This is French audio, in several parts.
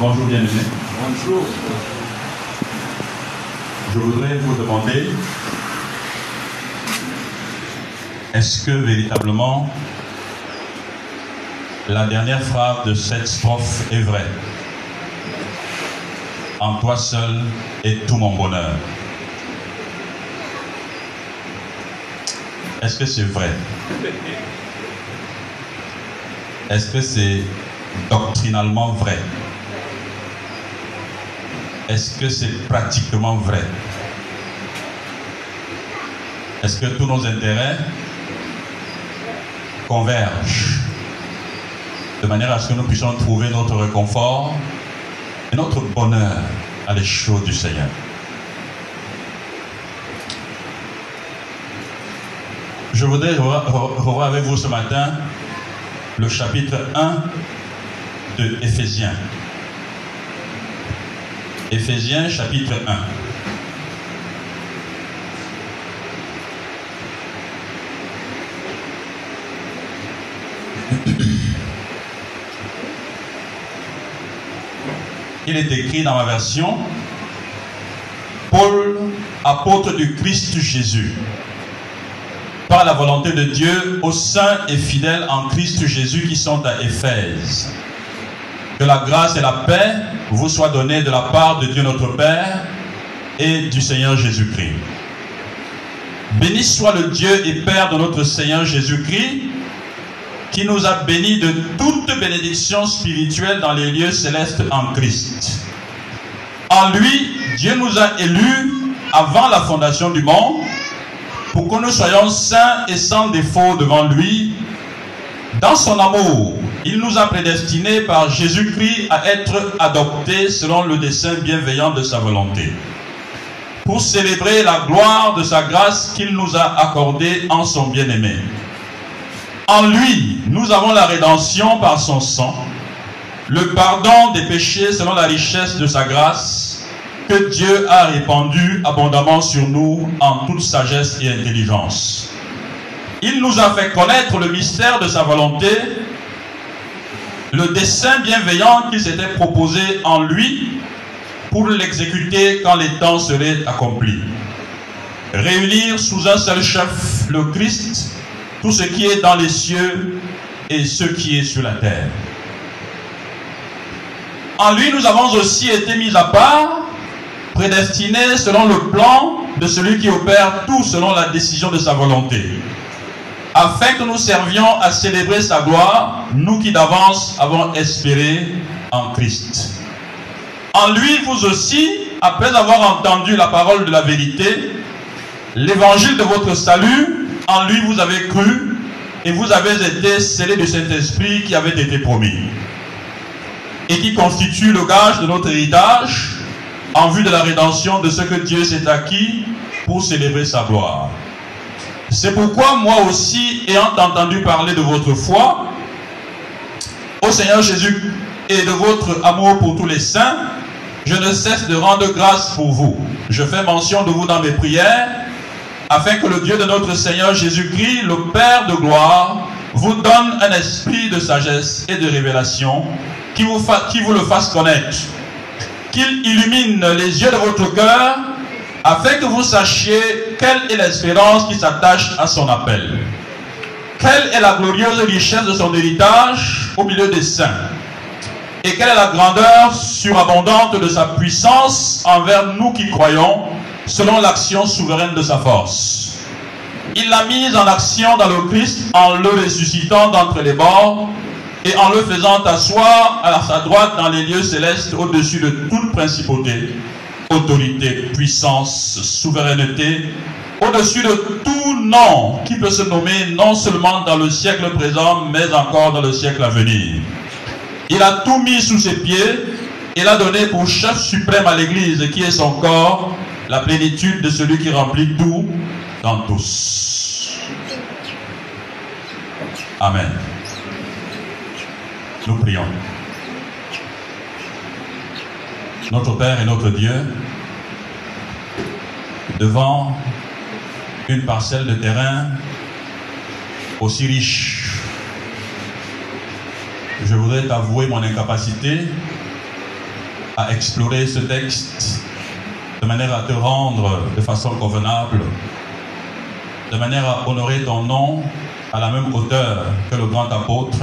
Bonjour bien-aimés. Bonjour. Je voudrais vous demander, est-ce que véritablement la dernière phrase de cette strophe est vraie? En toi seul est tout mon bonheur. Est-ce que c'est vrai? Est-ce que c'est doctrinalement vrai? Est-ce que c'est pratiquement vrai? Est-ce que tous nos intérêts convergent de manière à ce que nous puissions trouver notre réconfort et notre bonheur à l'échaud du Seigneur? Je voudrais revoir avec vous ce matin le chapitre 1 de Éphésiens. Éphésiens chapitre 1. Il est écrit dans ma version, Paul, apôtre du Christ Jésus, par la volonté de Dieu aux saints et fidèles en Christ Jésus qui sont à Éphèse. Que la grâce et la paix vous soient données de la part de Dieu notre Père et du Seigneur Jésus-Christ. Béni soit le Dieu et Père de notre Seigneur Jésus-Christ, qui nous a bénis de toute bénédiction spirituelle dans les lieux célestes en Christ. En lui, Dieu nous a élus avant la fondation du monde pour que nous soyons saints et sans défaut devant lui. Dans son amour, il nous a prédestinés par Jésus-Christ à être adoptés selon le dessein bienveillant de sa volonté, pour célébrer la gloire de sa grâce qu'il nous a accordée en son bien-aimé. En lui, nous avons la rédemption par son sang, le pardon des péchés selon la richesse de sa grâce que Dieu a répandu abondamment sur nous en toute sagesse et intelligence. Il nous a fait connaître le mystère de sa volonté, le dessein bienveillant qu'il s'était proposé en lui pour l'exécuter quand les temps seraient accomplis. Réunir sous un seul chef, le Christ, tout ce qui est dans les cieux et ce qui est sur la terre. En lui, nous avons aussi été mis à part prédestiné selon le plan de celui qui opère tout selon la décision de sa volonté, afin que nous servions à célébrer sa gloire, nous qui d'avance avons espéré en Christ. En lui, vous aussi, après avoir entendu la parole de la vérité, l'évangile de votre salut, en lui vous avez cru et vous avez été scellés du Saint-Esprit qui avait été promis et qui constitue le gage de notre héritage en vue de la rédemption de ce que Dieu s'est acquis pour célébrer sa gloire. C'est pourquoi moi aussi, ayant entendu parler de votre foi au Seigneur Jésus et de votre amour pour tous les saints, je ne cesse de rendre grâce pour vous. Je fais mention de vous dans mes prières, afin que le Dieu de notre Seigneur Jésus-Christ, le Père de gloire, vous donne un esprit de sagesse et de révélation qui vous, qui vous le fasse connaître qu'il illumine les yeux de votre cœur afin que vous sachiez quelle est l'espérance qui s'attache à son appel. Quelle est la glorieuse richesse de son héritage au milieu des saints? Et quelle est la grandeur surabondante de sa puissance envers nous qui croyons selon l'action souveraine de sa force? Il l'a mise en action dans le Christ en le ressuscitant d'entre les morts et en le faisant asseoir à sa droite dans les lieux célestes au-dessus de toute principauté, autorité, puissance, souveraineté, au-dessus de tout nom qui peut se nommer non seulement dans le siècle présent, mais encore dans le siècle à venir. Il a tout mis sous ses pieds et l'a donné pour chef suprême à l'Église, qui est son corps, la plénitude de celui qui remplit tout dans tous. Amen. Nous prions. Notre Père et notre Dieu, devant une parcelle de terrain aussi riche, je voudrais t'avouer mon incapacité à explorer ce texte de manière à te rendre de façon convenable, de manière à honorer ton nom à la même hauteur que le grand apôtre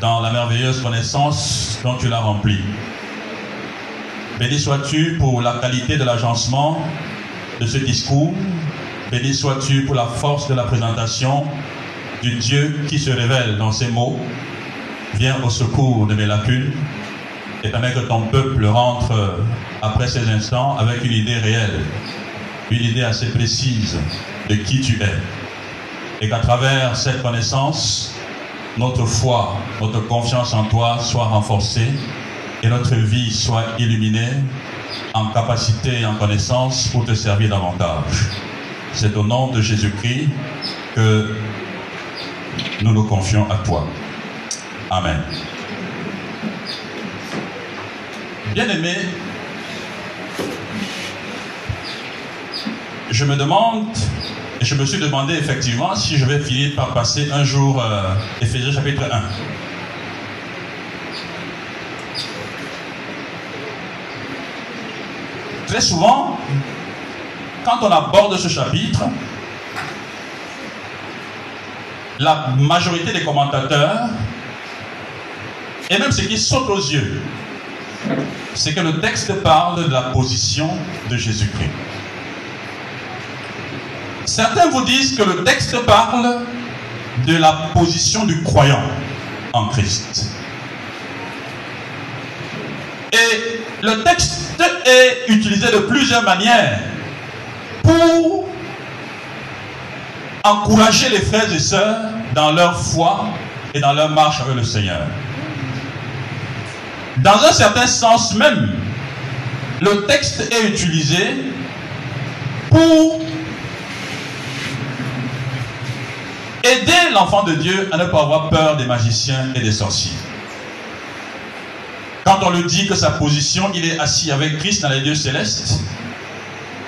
dans la merveilleuse connaissance dont tu l'as rempli. Béni sois-tu pour la qualité de l'agencement de ce discours. Béni sois-tu pour la force de la présentation du Dieu qui se révèle dans ces mots. Viens au secours de mes lacunes et permet que ton peuple rentre après ces instants avec une idée réelle, une idée assez précise de qui tu es. Et qu'à travers cette connaissance, notre foi, notre confiance en toi soit renforcée et notre vie soit illuminée en capacité et en connaissance pour te servir davantage. C'est au nom de Jésus-Christ que nous nous confions à toi. Amen. Bien-aimé, je me demande, et je me suis demandé effectivement si je vais finir par passer un jour euh, chapitre 1. Très souvent, quand on aborde ce chapitre, la majorité des commentateurs, et même ce qui saute aux yeux, c'est que le texte parle de la position de Jésus-Christ. Certains vous disent que le texte parle de la position du croyant en Christ. Et le texte est utilisé de plusieurs manières pour encourager les frères et sœurs dans leur foi et dans leur marche avec le Seigneur. Dans un certain sens même, le texte est utilisé pour aider l'enfant de Dieu à ne pas avoir peur des magiciens et des sorciers. Quand on lui dit que sa position, il est assis avec Christ dans les lieux célestes,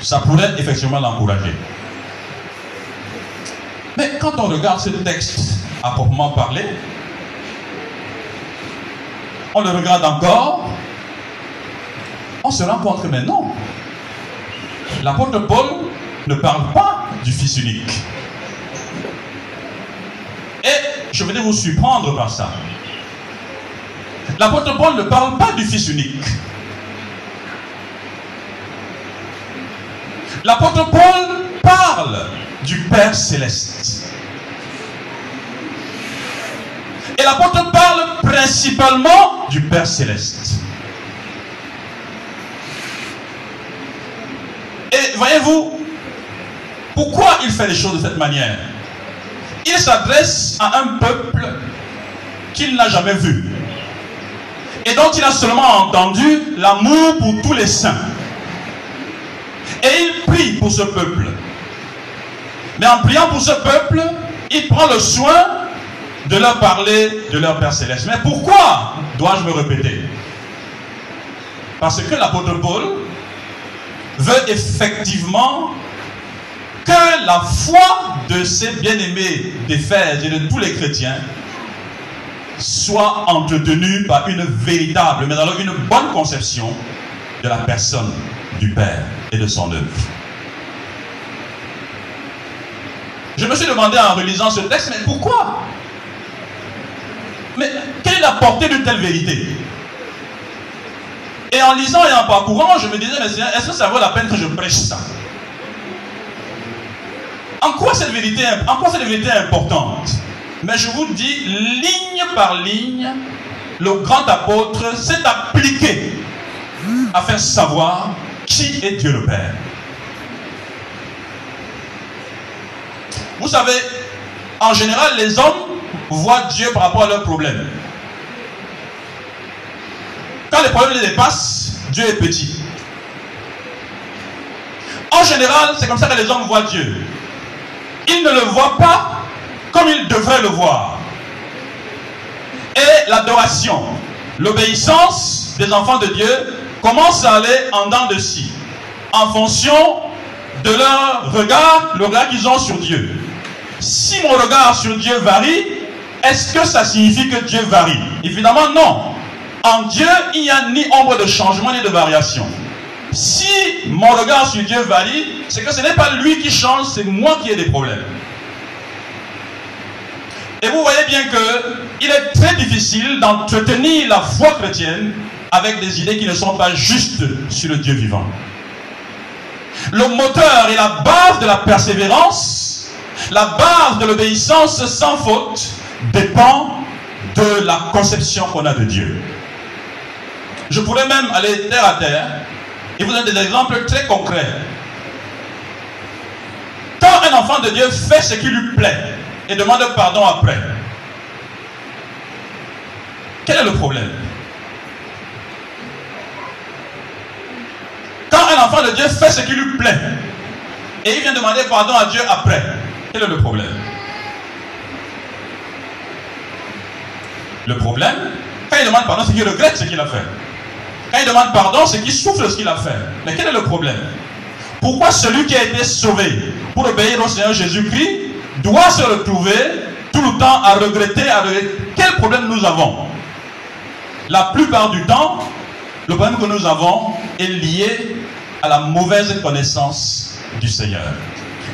ça pourrait effectivement l'encourager. Mais quand on regarde ce texte à proprement parler, on le regarde encore, on se rend compte que mais non, l'apôtre Paul ne parle pas du Fils unique. Et je venais vous surprendre par ça. L'apôtre Paul ne parle pas du Fils unique. L'apôtre Paul parle du Père céleste. Et l'apôtre parle principalement du Père céleste. Et voyez-vous, pourquoi il fait les choses de cette manière? Il s'adresse à un peuple qu'il n'a jamais vu et dont il a seulement entendu l'amour pour tous les saints. Et il prie pour ce peuple. Mais en priant pour ce peuple, il prend le soin de leur parler de leur Père céleste. Mais pourquoi dois-je me répéter? Parce que l'apôtre Paul veut effectivement que la foi de ses bien-aimés frères et de tous les chrétiens soit entretenue par une véritable, mais alors une bonne conception de la personne du Père et de son œuvre. Je me suis demandé en relisant ce texte, mais pourquoi? Mais quelle est la portée d'une telle vérité? Et en lisant et en parcourant, je me disais, mais est-ce que ça vaut la peine que je prêche ça? En quoi cette vérité, en quoi cette vérité est importante? Mais je vous dis, ligne par ligne, le grand apôtre s'est appliqué à faire savoir qui est Dieu le Père. Vous savez, en général, les hommes voient Dieu par rapport à leurs problèmes. Quand les problèmes les dépassent, Dieu est petit. En général, c'est comme ça que les hommes voient Dieu. Ils ne le voient pas comme ils devraient le voir. Et l'adoration, l'obéissance des enfants de Dieu commence à aller en dents de scie, en fonction de leur regard, le regard qu'ils ont sur Dieu. Si mon regard sur Dieu varie, est-ce que ça signifie que Dieu varie? Évidemment non. En Dieu, il n'y a ni ombre de changement ni de variation. Si mon regard sur Dieu varie, c'est que ce n'est pas lui qui change, c'est moi qui ai des problèmes. Et vous voyez bien qu'il est très difficile d'entretenir la foi chrétienne avec des idées qui ne sont pas justes sur le Dieu vivant. Le moteur et la base de la persévérance, la base de l'obéissance sans faute, dépend de la conception qu'on a de Dieu. Je pourrais même aller terre à terre et vous donner des exemples très concrets. Quand un enfant de Dieu fait ce qui lui plaît et demande pardon après, quel est le problème? Quand un enfant de Dieu fait ce qui lui plaît et il vient demander pardon à Dieu après, quel est le problème? Le problème, quand il demande pardon, c'est qu'il regrette ce qu'il a fait. Quand il demande pardon, c'est qu'il souffre ce qu'il a fait. Mais quel est le problème? Pourquoi celui qui a été sauvé pour obéir au Seigneur Jésus-Christ doit se retrouver tout le temps à regretter, à regretter Quel problème nous avons? La plupart du temps, le problème que nous avons est lié à la mauvaise connaissance du Seigneur.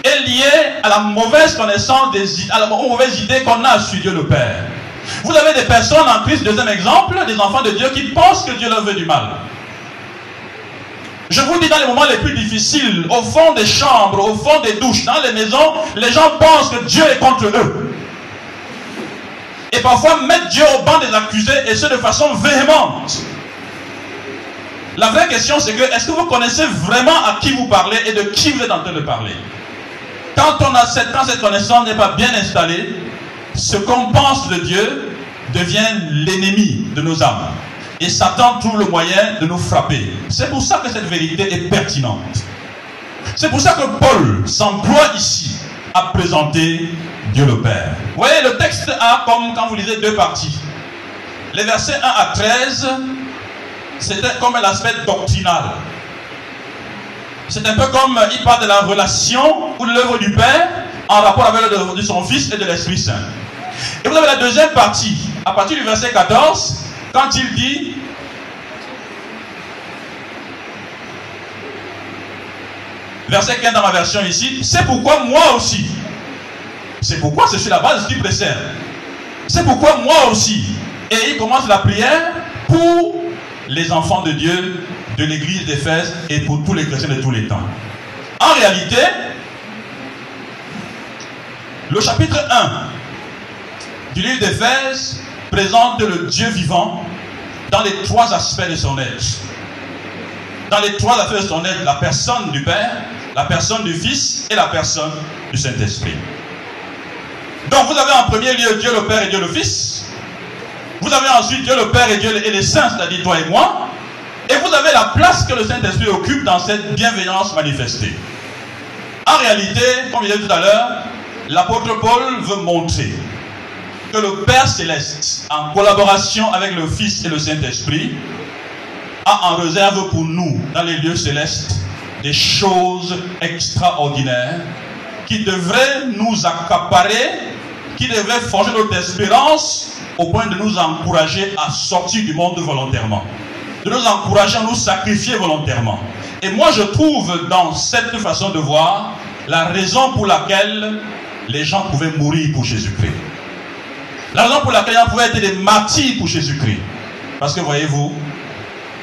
Est lié à la mauvaise connaissance, des, à la mauvaise idée qu'on a sur Dieu le Père. Vous avez des personnes en Christ, deuxième exemple, des enfants de Dieu qui pensent que Dieu leur veut du mal. Je vous dis, dans les moments les plus difficiles, au fond des chambres, au fond des douches, dans les maisons, les gens pensent que Dieu est contre eux. Et parfois mettre Dieu au banc des accusés, et ce de façon véhémente. La vraie question, c'est que, est-ce que vous connaissez vraiment à qui vous parlez et de qui vous êtes en train de parler? Quand on a cette, quand cette connaissance n'est pas bien installée, ce qu'on pense de Dieu devient l'ennemi de nos âmes. Et Satan trouve le moyen de nous frapper. C'est pour ça que cette vérité est pertinente. C'est pour ça que Paul s'emploie ici à présenter Dieu le Père. Vous voyez, le texte a, comme quand vous lisez deux parties. Les versets 1 à 13, c'était comme un aspect doctrinal. C'est un peu comme il parle de la relation ou de l'œuvre du Père en rapport avec l'œuvre de son Fils et de l'Esprit Saint. Et vous avez la deuxième partie, à partir du verset 14, quand il dit Verset 15 dans ma version ici, c'est pourquoi moi aussi. C'est pourquoi c'est sur la base qui précède. C'est pourquoi moi aussi. Et il commence la prière pour les enfants de Dieu de l'église d'Éphèse et pour tous les chrétiens de tous les temps. En réalité, le chapitre 1 du livre d'Éphèse présente le Dieu vivant dans les trois aspects de son être. Dans les trois aspects de son être, la personne du Père, la personne du Fils et la personne du Saint-Esprit. Donc vous avez en premier lieu Dieu le Père et Dieu le Fils. Vous avez ensuite Dieu le Père et Dieu et les saints, c'est-à-dire toi et moi. Et vous avez la place que le Saint-Esprit occupe dans cette bienveillance manifestée. En réalité, comme je disais tout à l'heure, l'apôtre Paul veut montrer que le Père céleste, en collaboration avec le Fils et le Saint-Esprit, a en réserve pour nous, dans les lieux célestes, des choses extraordinaires qui devraient nous accaparer, qui devraient forger notre espérance au point de nous encourager à sortir du monde volontairement, de nous encourager à nous sacrifier volontairement. Et moi, je trouve dans cette façon de voir la raison pour laquelle les gens pouvaient mourir pour Jésus-Christ. La raison pour laquelle ils pouvaient être des martyrs pour Jésus-Christ. Parce que voyez-vous,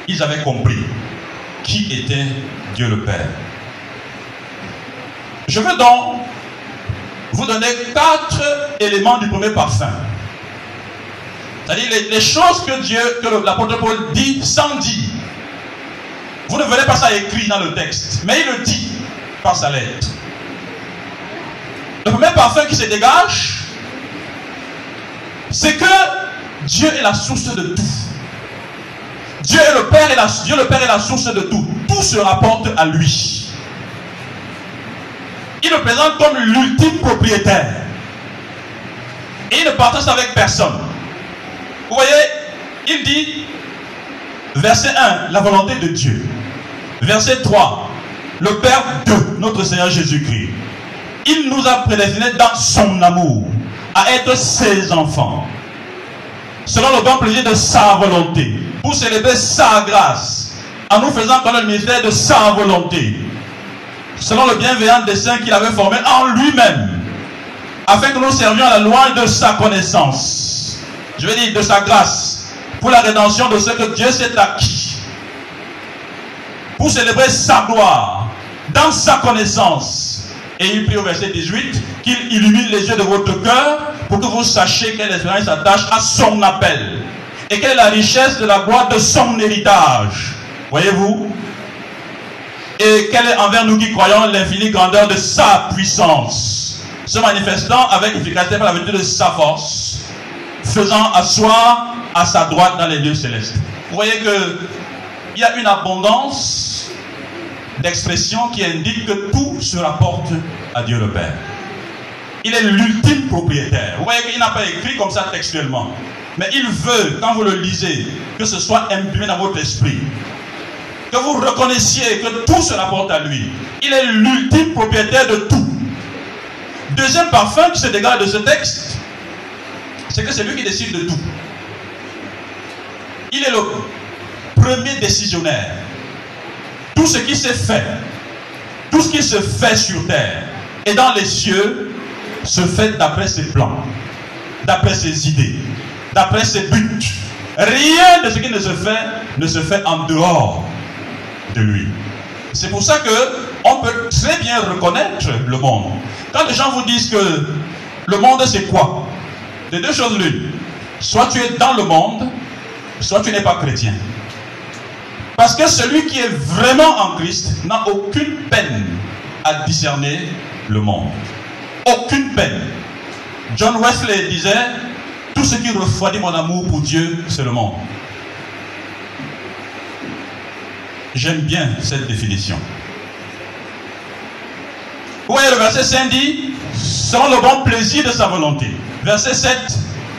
ils avaient compris qui était Dieu le Père. Je veux donc vous donner quatre éléments du premier parfum. C'est-à-dire les, choses que Dieu, que l'apôtre Paul dit sans dire. Vous ne verrez pas ça écrit dans le texte, mais il le dit par sa lettre. Le premier parfum qui se dégage, c'est que Dieu est la source de tout. Dieu, est le Père et la, Dieu le Père est la source de tout. Tout se rapporte à lui. Il le présente comme l'ultime propriétaire. Et il ne partage avec personne. Vous voyez, il dit, verset 1, la volonté de Dieu. Verset 3, le Père de notre Seigneur Jésus-Christ. Il nous a prédestinés dans son amour à être ses enfants, selon le bon plaisir de sa volonté. pour célébrer sa grâce, en nous faisant connaître le ministère de sa volonté, selon le bienveillant dessein qu'il avait formé en lui-même, afin que nous servions à la loi de sa connaissance. Je veux dire, de sa grâce, pour la rédemption de ce que Dieu s'est acquis, pour célébrer sa gloire, dans sa connaissance. Et il prie au verset 18 qu'il illumine les yeux de votre cœur pour que vous sachiez quelle espérance s'attache à son appel et quelle est la richesse de la gloire de son héritage. Voyez-vous? Et quelle est envers nous qui croyons l'infinie grandeur de sa puissance, se manifestant avec efficacité par la vertu de sa force, faisant asseoir à sa droite dans les lieux célestes. Vous voyez que il y a une abondance d'expressions qui indiquent que tout se rapporte à Dieu le Père. Il est l'ultime propriétaire. Vous voyez qu'il n'a pas écrit comme ça textuellement. Mais il veut, quand vous le lisez, que ce soit imprimé dans votre esprit. Que vous reconnaissiez que tout se rapporte à lui. Il est l'ultime propriétaire de tout. Deuxième parfum qui se dégage de ce texte, c'est que c'est lui qui décide de tout. Il est le premier décisionnaire. Tout ce qui s'est fait, tout ce qui se fait sur terre et dans les cieux, se fait d'après ses plans, d'après ses idées, d'après ses buts. Rien de ce qui ne se fait ne se fait en dehors de lui. C'est pour ça que on peut très bien reconnaître le monde. Quand les gens vous disent que le monde c'est quoi? De deux choses l'une. Soit tu es dans le monde, soit tu n'es pas chrétien. Parce que celui qui est vraiment en Christ n'a aucune peine à discerner le monde. Aucune peine. John Wesley disait, tout ce qui refroidit mon amour pour Dieu, c'est le monde. J'aime bien cette définition. Vous voyez le verset 5 dit, selon le bon plaisir de sa volonté. Verset 7,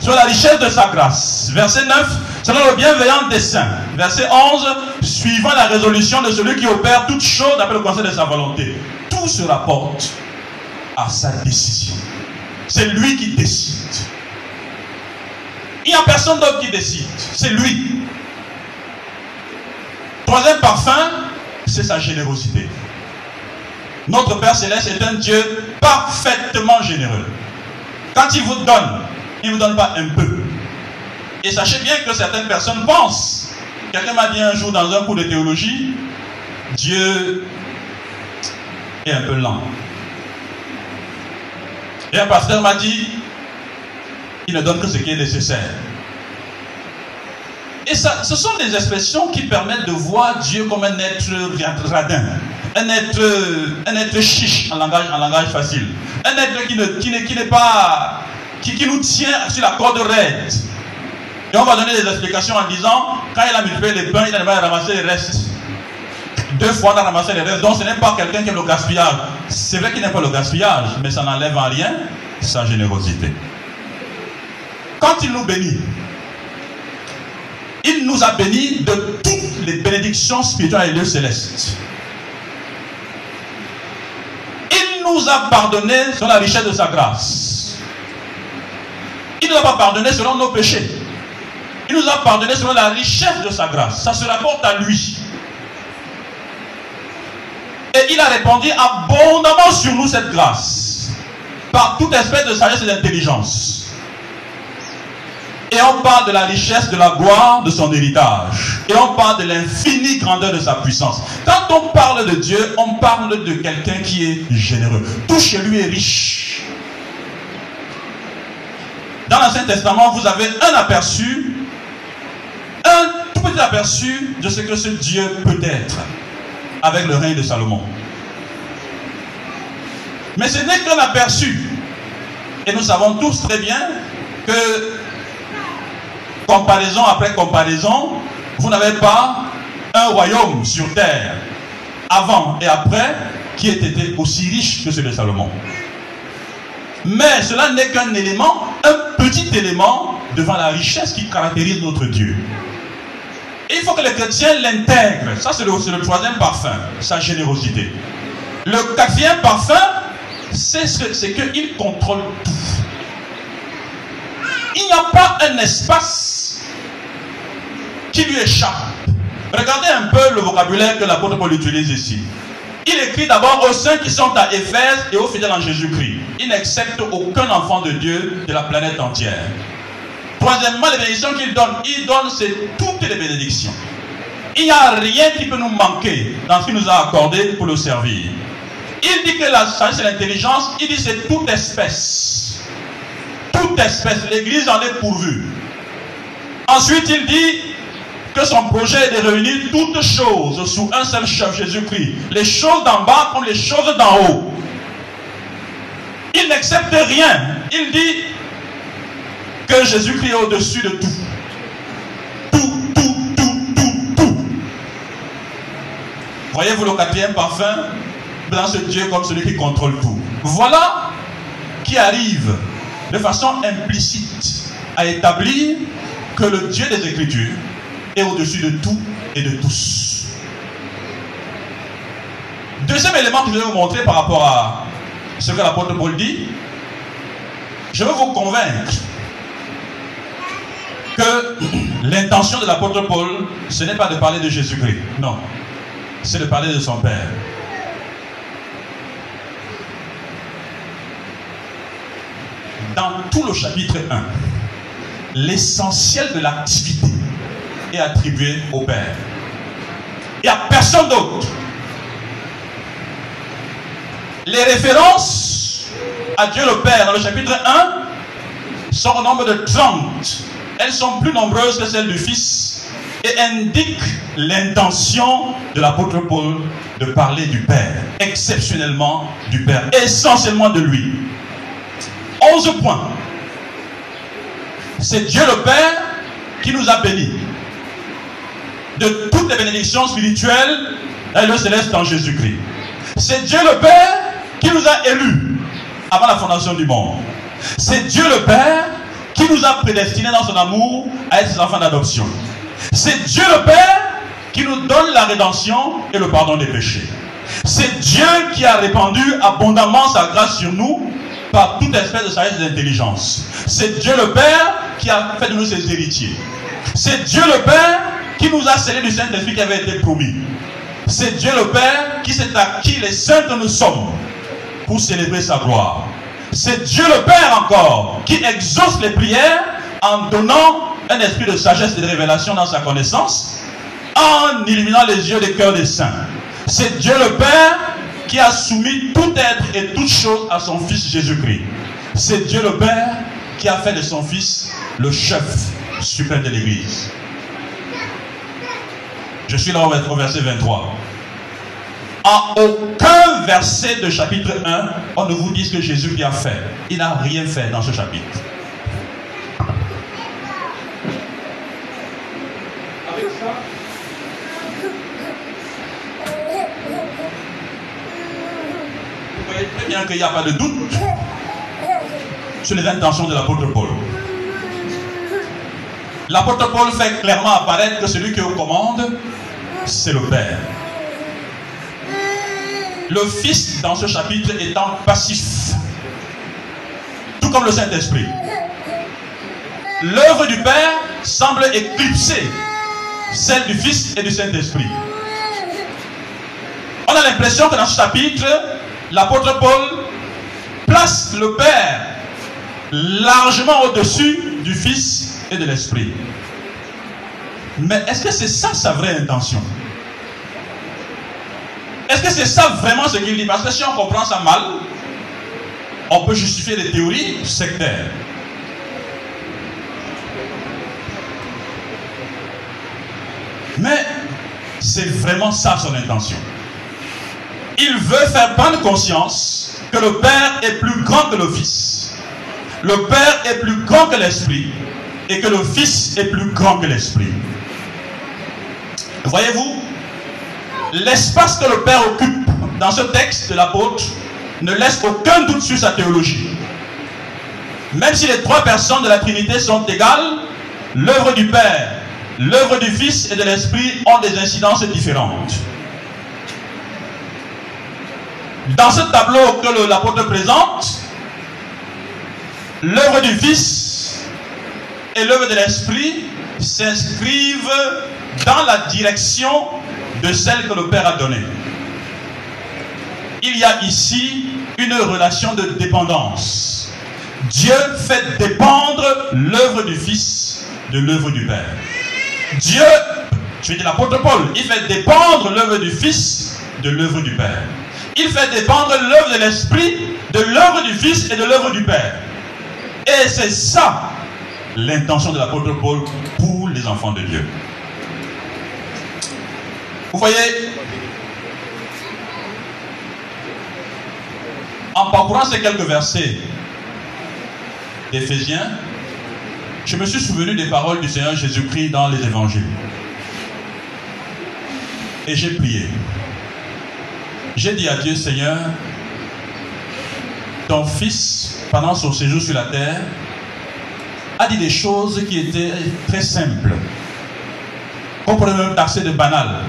sur la richesse de sa grâce. Verset 9, selon le bienveillant dessein. Verset 11, suivant la résolution de celui qui opère toutes choses d'après le conseil de sa volonté. Tout se rapporte à sa décision. C'est lui qui décide. Il n'y a personne d'autre qui décide. C'est lui. Troisième parfum, c'est sa générosité. Notre Père Céleste est un Dieu parfaitement généreux. Quand il vous donne, il ne vous donne pas un peu. Et sachez bien que certaines personnes pensent. Quelqu'un m'a dit un jour dans un cours de théologie, Dieu est un peu lent. Et un pasteur m'a dit, il ne donne que ce qui est nécessaire. Et ça, ce sont des expressions qui permettent de voir Dieu comme un être radin, un être, un être chiche en langage, en langage facile, un être qui n'est qui qui pas, qui, nous tient sur la corde raide. Et on va donner des explications en disant, quand il a multiplié les pains, il a ramassé les restes. Deux fois, il a ramassé les restes. Donc ce n'est pas quelqu'un qui aime le gaspillage. C'est vrai qu'il n'aime pas le gaspillage, mais ça n'enlève en rien sa générosité. Quand il nous bénit, il nous a bénis de toutes les bénédictions spirituelles et lieux célestes. Il nous a pardonné selon la richesse de sa grâce. Il ne nous a pas pardonné selon nos péchés? Il nous a pardonné selon la richesse de sa grâce. Ça se rapporte à lui. Et il a répandu abondamment sur nous cette grâce. Par toute espèce de sagesse et d'intelligence. Et on parle de la richesse de la gloire de son héritage. Et on parle de l'infinie grandeur de sa puissance. Quand on parle de Dieu, on parle de quelqu'un qui est généreux. Tout chez lui est riche. Dans l'Ancien Testament, vous avez un aperçu, un tout petit aperçu de ce que ce Dieu peut être avec le règne de Salomon. Mais ce n'est qu'un aperçu. Et nous savons tous très bien que comparaison après comparaison, vous n'avez pas un royaume sur terre avant et après qui ait été aussi riche que celui de Salomon. Mais cela n'est qu'un élément, un petit élément devant la richesse qui caractérise notre Dieu. Il faut que les chrétiens l'intègrent. Ça, c'est le, le, troisième parfum, sa générosité. Le quatrième parfum, c'est qu'il contrôle tout. Il n'y a pas un espace qui lui échappe. Regardez un peu le vocabulaire que l'apôtre Paul utilise ici. Il écrit d'abord aux saints qui sont à Éphèse et aux fidèles en Jésus-Christ. Il n'accepte aucun enfant de Dieu de la planète entière. Troisièmement, les bénédictions qu'il donne, il donne c'est toutes les bénédictions. Il n'y a rien qui peut nous manquer dans ce qu'il nous a accordé pour le servir. Il dit que la sagesse et l'intelligence, il dit c'est toute espèce. Toute espèce. L'Église en est pourvue. Ensuite, il dit que son projet est de réunir toutes choses sous un seul chef, Jésus-Christ. Les choses d'en bas comme les choses d'en haut. Il n'accepte rien. Il dit que Jésus-Christ est au-dessus de tout. Tout, tout, tout, tout, tout. Voyez-vous le quatrième parfum dans ce Dieu comme celui qui contrôle tout. Voilà qui arrive de façon implicite à établir que le Dieu des Écritures est au-dessus de tout et de tous. Deuxième élément que je vais vous montrer par rapport à ce que l'apôtre Paul dit, je veux vous convaincre que l'intention de l'apôtre Paul, ce n'est pas de parler de Jésus-Christ, non, c'est de parler de son Père. Dans tout le chapitre 1, l'essentiel de l'activité est attribué au Père. Il n'y a personne d'autre. Les références à Dieu le Père dans le chapitre 1 sont au nombre de 30. Elles sont plus nombreuses que celles du Fils et indiquent l'intention de l'apôtre Paul de parler du Père, exceptionnellement du Père, essentiellement de lui. 11 points. C'est Dieu le Père qui nous a bénis de toutes les bénédictions spirituelles dans le céleste en Jésus-Christ. C'est Dieu le Père qui nous a élus avant la fondation du monde. C'est Dieu le Père qui nous a prédestinés dans son amour à être ses enfants d'adoption. C'est Dieu le Père qui nous donne la rédemption et le pardon des péchés. C'est Dieu qui a répandu abondamment sa grâce sur nous par toute espèce de sagesse et d'intelligence. C'est Dieu le Père qui a fait de nous ses héritiers. C'est Dieu le Père qui nous a scellé du Saint-Esprit qui avait été promis. C'est Dieu le Père qui s'est acquis les saints que nous sommes pour célébrer sa gloire. C'est Dieu le Père encore qui exauce les prières en donnant un esprit de sagesse et de révélation dans sa connaissance, en illuminant les yeux des cœurs des saints. C'est Dieu le Père qui a soumis tout être et toute chose à son Fils Jésus-Christ. C'est Dieu le Père qui a fait de son Fils le chef suprême de l'Église. Je suis là au verset 23. En aucun verset de chapitre 1, on ne vous dit ce que Jésus a fait. Il n'a rien fait dans ce chapitre. Vous voyez très bien qu'il n'y a pas de doute sur les intentions de l'apôtre Paul. L'apôtre Paul fait clairement apparaître que celui qui commandes, c'est le Père. Le Fils, dans ce chapitre, étant passif, tout comme le Saint-Esprit. L'œuvre du Père semble éclipser celle du Fils et du Saint-Esprit. On a l'impression que dans ce chapitre, l'apôtre Paul place le Père largement au-dessus du Fils et de l'Esprit. Mais est-ce que c'est ça sa vraie intention? Est-ce que c'est ça vraiment ce qu'il dit? Parce que si on comprend ça mal, on peut justifier des théories sectaires. Mais c'est vraiment ça son intention. Il veut faire prendre conscience que le Père est plus grand que le Fils. Le Père est plus grand que l'Esprit et que le Fils est plus grand que l'Esprit. Voyez-vous, l'espace que le Père occupe dans ce texte de l'apôtre ne laisse aucun doute sur sa théologie. Même si les trois personnes de la Trinité sont égales, l'œuvre du Père, l'œuvre du Fils et de l'Esprit ont des incidences différentes. Dans ce tableau que l'apôtre présente, l'œuvre du Fils et l'œuvre de l'Esprit s'inscrivent dans la direction de celle que le Père a donnée. Il y a ici une relation de dépendance. Dieu fait dépendre l'œuvre du Fils de l'œuvre du Père. Dieu, je dire l'apôtre Paul, il fait dépendre l'œuvre du Fils de l'œuvre du Père. Il fait dépendre l'œuvre de l'Esprit de l'œuvre du Fils et de l'œuvre du Père. Et c'est ça l'intention de l'apôtre Paul pour les enfants de Dieu. Vous voyez, en parcourant ces quelques versets d'Éphésiens, je me suis souvenu des paroles du Seigneur Jésus-Christ dans les évangiles. Et j'ai prié. J'ai dit à Dieu, Seigneur, ton fils, pendant son séjour sur la terre, a dit des choses qui étaient très simples, qu'on pourrait même taxer de banal.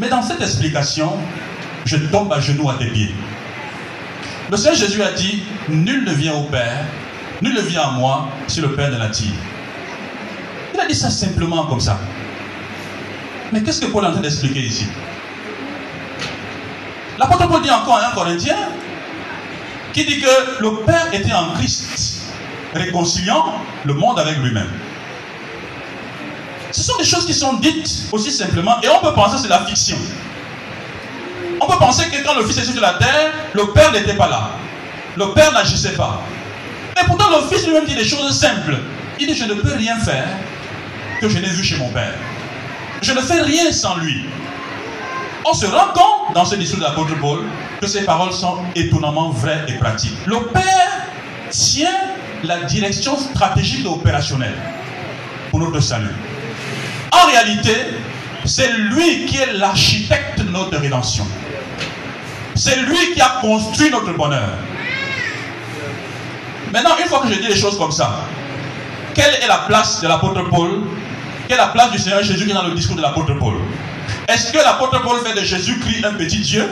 Mais dans cette explication, je tombe à genoux à tes pieds. Le Seigneur Jésus a dit, nul ne vient au Père, nul ne vient à moi si le Père ne l'attire. Il a dit ça simplement comme ça. Mais qu'est-ce que Paul est en train d'expliquer ici? L'apôtre Paul dit encore à un Corinthien qui dit que le Père était en Christ, réconciliant le monde avec lui-même. Ce sont des choses qui sont dites aussi simplement et on peut penser que c'est la fiction. On peut penser que quand le Fils est sur la terre, le Père n'était pas là. Le Père n'agissait pas. Mais pourtant, le Fils lui-même dit des choses simples. Il dit, je ne peux rien faire que je n'ai vu chez mon Père. Je ne fais rien sans lui. On se rend compte dans ce discours de l'apôtre Paul que ces paroles sont étonnamment vraies et pratiques. Le Père tient la direction stratégique et opérationnelle pour notre salut. En réalité, c'est lui qui est l'architecte de notre rédemption. C'est lui qui a construit notre bonheur. Maintenant, une fois que je dis les choses comme ça, quelle est la place de l'apôtre Paul? Quelle est la place du Seigneur Jésus qui est dans le discours de l'apôtre Paul? Est-ce que l'apôtre Paul fait de Jésus-Christ un petit Dieu?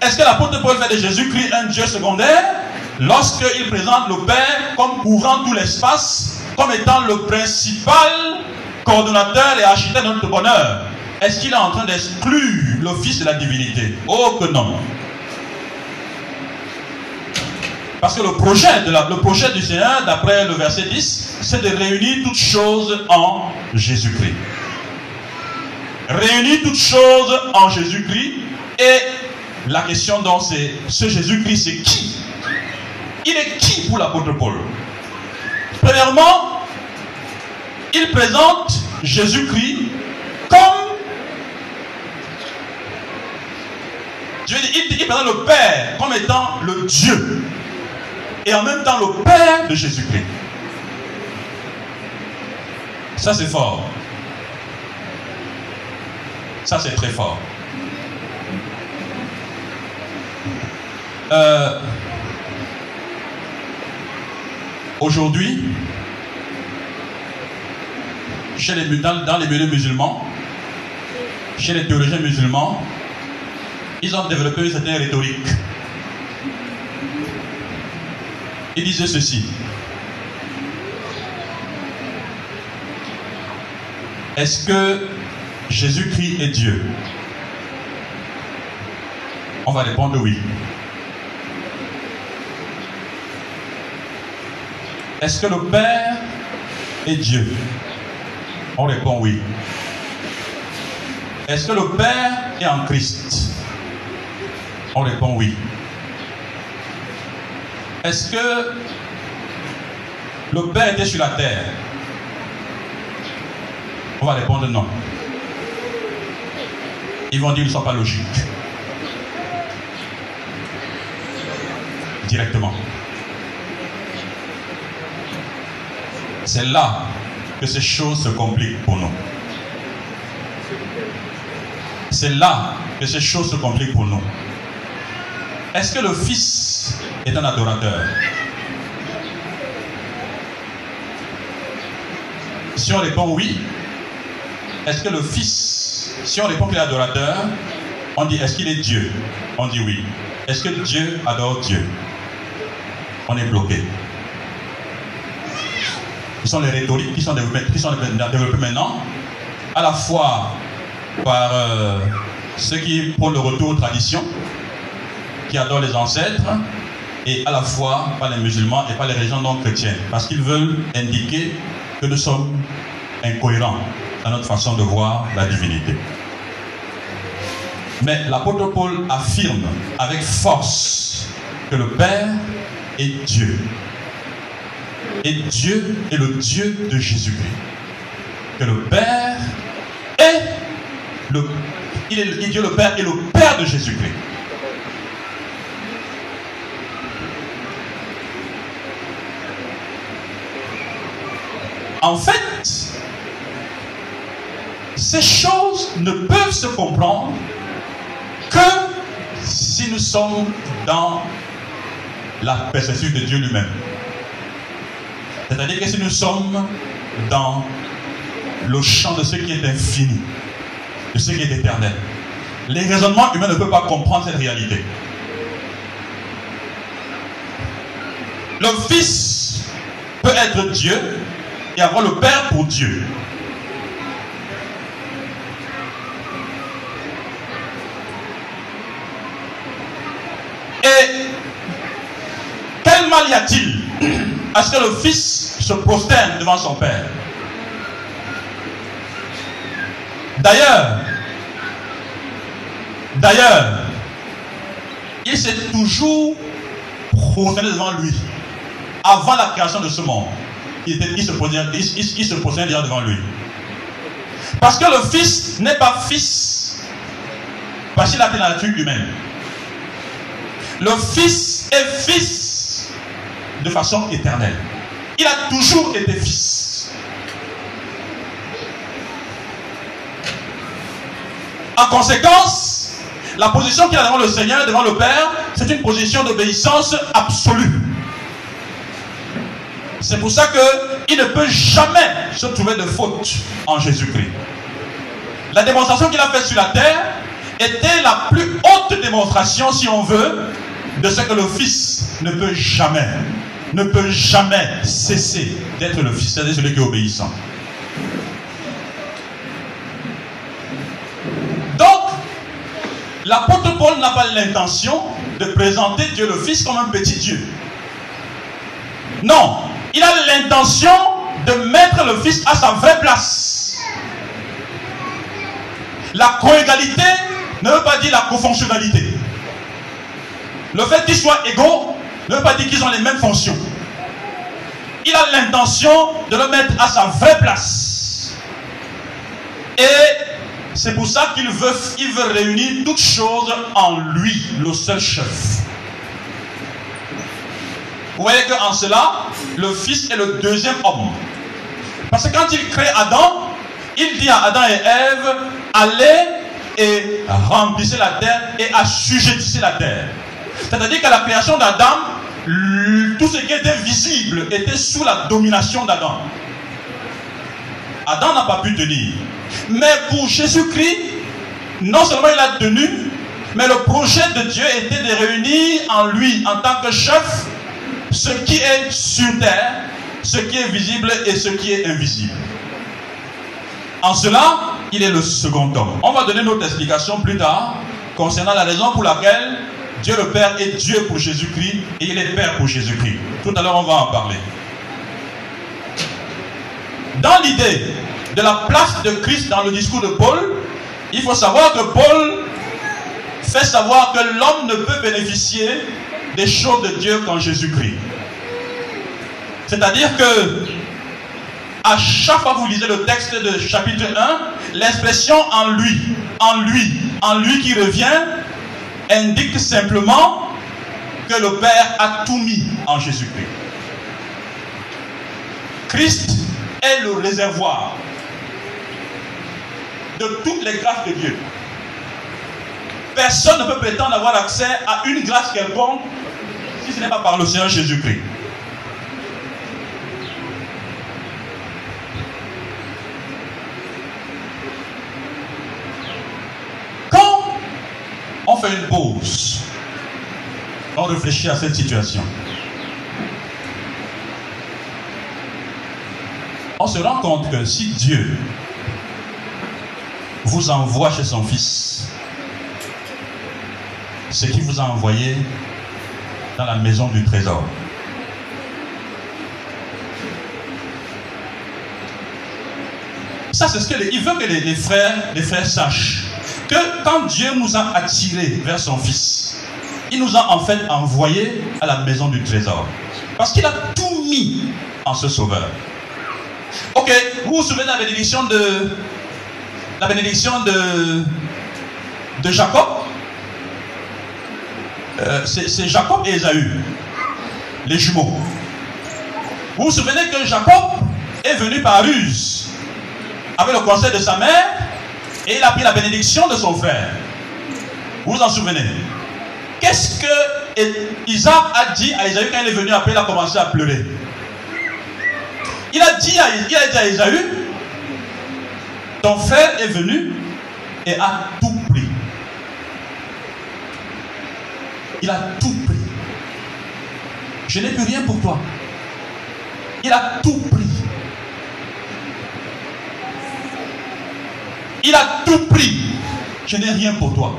Est-ce que l'apôtre Paul fait de Jésus-Christ un Dieu secondaire? Lorsqu'il présente le Père comme couvrant tout l'espace, comme étant le principal coordonnateur et architecte de notre bonheur, est-ce qu'il est en train d'exclure le Fils de la divinité? Oh que non. Parce que le projet, de la, le projet du Seigneur, d'après le verset 10, c'est de réunir toutes choses en Jésus-Christ. Réunir toutes choses en Jésus-Christ. Et la question donc c'est, ce Jésus-Christ, c'est qui? Il est qui pour l'apôtre Paul? Premièrement, il présente Jésus-Christ comme je veux dire, il, présente le Père comme étant le Dieu et en même temps le Père de Jésus-Christ. Ça c'est fort. Ça c'est très fort. Euh, Aujourd'hui, chez les, dans, dans les milieux musulmans, chez les théologiens musulmans, ils ont développé une certaine rhétorique. Ils disaient ceci. Est-ce que Jésus-Christ est Dieu? On va répondre oui. Est-ce que le Père est Dieu? On répond oui. Est-ce que le Père est en Christ? On répond oui. Est-ce que le Père était sur la terre? On va répondre non. Ils vont dire qu'ils ne sont pas logiques. Directement. C'est là ces choses se compliquent pour nous. C'est là que ces choses se compliquent pour nous. Est-ce que le Fils est un adorateur? Si on répond oui, est-ce que le Fils, si on répond qu'il est adorateur, on dit est-ce qu'il est Dieu? On dit oui. Est-ce que Dieu adore Dieu? On est bloqué. Qui sont les rhétoriques qui sont développées, qui sont développées maintenant, à la fois par euh, ceux qui prônent le retour aux traditions, qui adorent les ancêtres, et à la fois par les musulmans et par les régions non chrétiennes, parce qu'ils veulent indiquer que nous sommes incohérents dans notre façon de voir la divinité. Mais l'apôtre Paul affirme avec force que le Père est Dieu. Et Dieu est le Dieu de Jésus-Christ. Que le Père est le, Dieu le Père est le Père de Jésus-Christ. En fait, ces choses ne peuvent se comprendre que si nous sommes dans la perspective de Dieu lui-même. C'est-à-dire que si nous sommes dans le champ de ce qui est infini, de ce qui est éternel, les raisonnements humains ne peuvent pas comprendre cette réalité. Le Fils peut être Dieu et avoir le Père pour Dieu. Et quel mal y a-t-il à ce que le Fils se prosterne devant son Père D'ailleurs, d'ailleurs, il s'est toujours prosterné devant lui avant la création de ce monde il, se posait devant lui. Parce que le Fils n'est pas Fils parce qu'il a la nature humaine. Le Fils est Fils de façon éternelle. Il a toujours été Fils. En conséquence, la position qu'il a devant le Seigneur, devant le Père, c'est une position d'obéissance absolue. C'est pour ça qu'il ne peut jamais se trouver de faute en Jésus-Christ. La démonstration qu'il a faite sur la terre était la plus haute démonstration, si on veut, de ce que le Fils ne peut jamais, ne peut jamais cesser d'être le Fils, c'est-à-dire celui qui est obéissant. Donc, l'apôtre Paul n'a pas l'intention de présenter Dieu le Fils comme un petit Dieu. Non, il a l'intention de mettre le Fils à sa vraie place. La coégalité ne veut pas dire la cofonctionnalité. Le fait qu'ils soient égaux ne veut pas dire qu'ils ont les mêmes fonctions. Il a l'intention de le mettre à sa vraie place. Et c'est pour ça qu'il veut, il veut réunir toutes choses en lui, le seul chef. Vous voyez qu'en cela, le Fils est le deuxième homme. Parce que quand il crée Adam, il dit à Adam et Ève, allez et remplissez la terre et assujettissez la terre. C'est-à-dire qu'à la création d'Adam, tout ce qui était visible était sous la domination d'Adam. Adam n'a pas pu tenir. Mais pour Jésus-Christ, non seulement il a tenu, mais le projet de Dieu était de réunir en lui, en tant que chef, ce qui est sur terre, ce qui est visible et ce qui est invisible. En cela, il est le second homme. On va donner notre explication plus tard concernant la raison pour laquelle Dieu le Père est Dieu pour Jésus-Christ et il est Père pour Jésus-Christ. Tout à l'heure, on va en parler. Dans l'idée de la place de Christ dans le discours de Paul, il faut savoir que Paul fait savoir que l'homme ne peut bénéficier des choses de Dieu qu'en Jésus-Christ. C'est-à-dire que à chaque fois que vous lisez le texte de chapitre 1, l'expression en lui, en lui, en lui qui revient, indique simplement que le Père a tout mis en Jésus-Christ. Christ est le réservoir de toutes les grâces de Dieu. Personne ne peut prétendre avoir accès à une grâce quelconque si ce n'est pas par le Seigneur Jésus-Christ. Quand on une pause, on réfléchit à cette situation. on se rend compte que si Dieu vous envoie chez son Fils, c'est qu'il vous a envoyé dans la maison du trésor. Ça, c'est ce qu'il veut que les, frères, les frères sachent. Que quand Dieu nous a attirés vers son Fils, il nous a en fait envoyés à la maison du trésor. Parce qu'il a tout mis en ce sauveur. Ok, vous vous souvenez de la bénédiction de la bénédiction de, Jacob? Euh, C'est Jacob et Esaü, les jumeaux. Vous vous souvenez que Jacob est venu par ruse avec le conseil de sa mère et il a pris la bénédiction de son frère. Vous vous en souvenez? Qu'est-ce que Isaac a dit à Esaü quand il est venu après, il a commencé à pleurer? Il a dit à, il à ton frère est venu et a tout pris. Il a tout pris. Je n'ai plus rien pour toi. Il a tout pris. Il a tout pris. Je n'ai rien pour toi.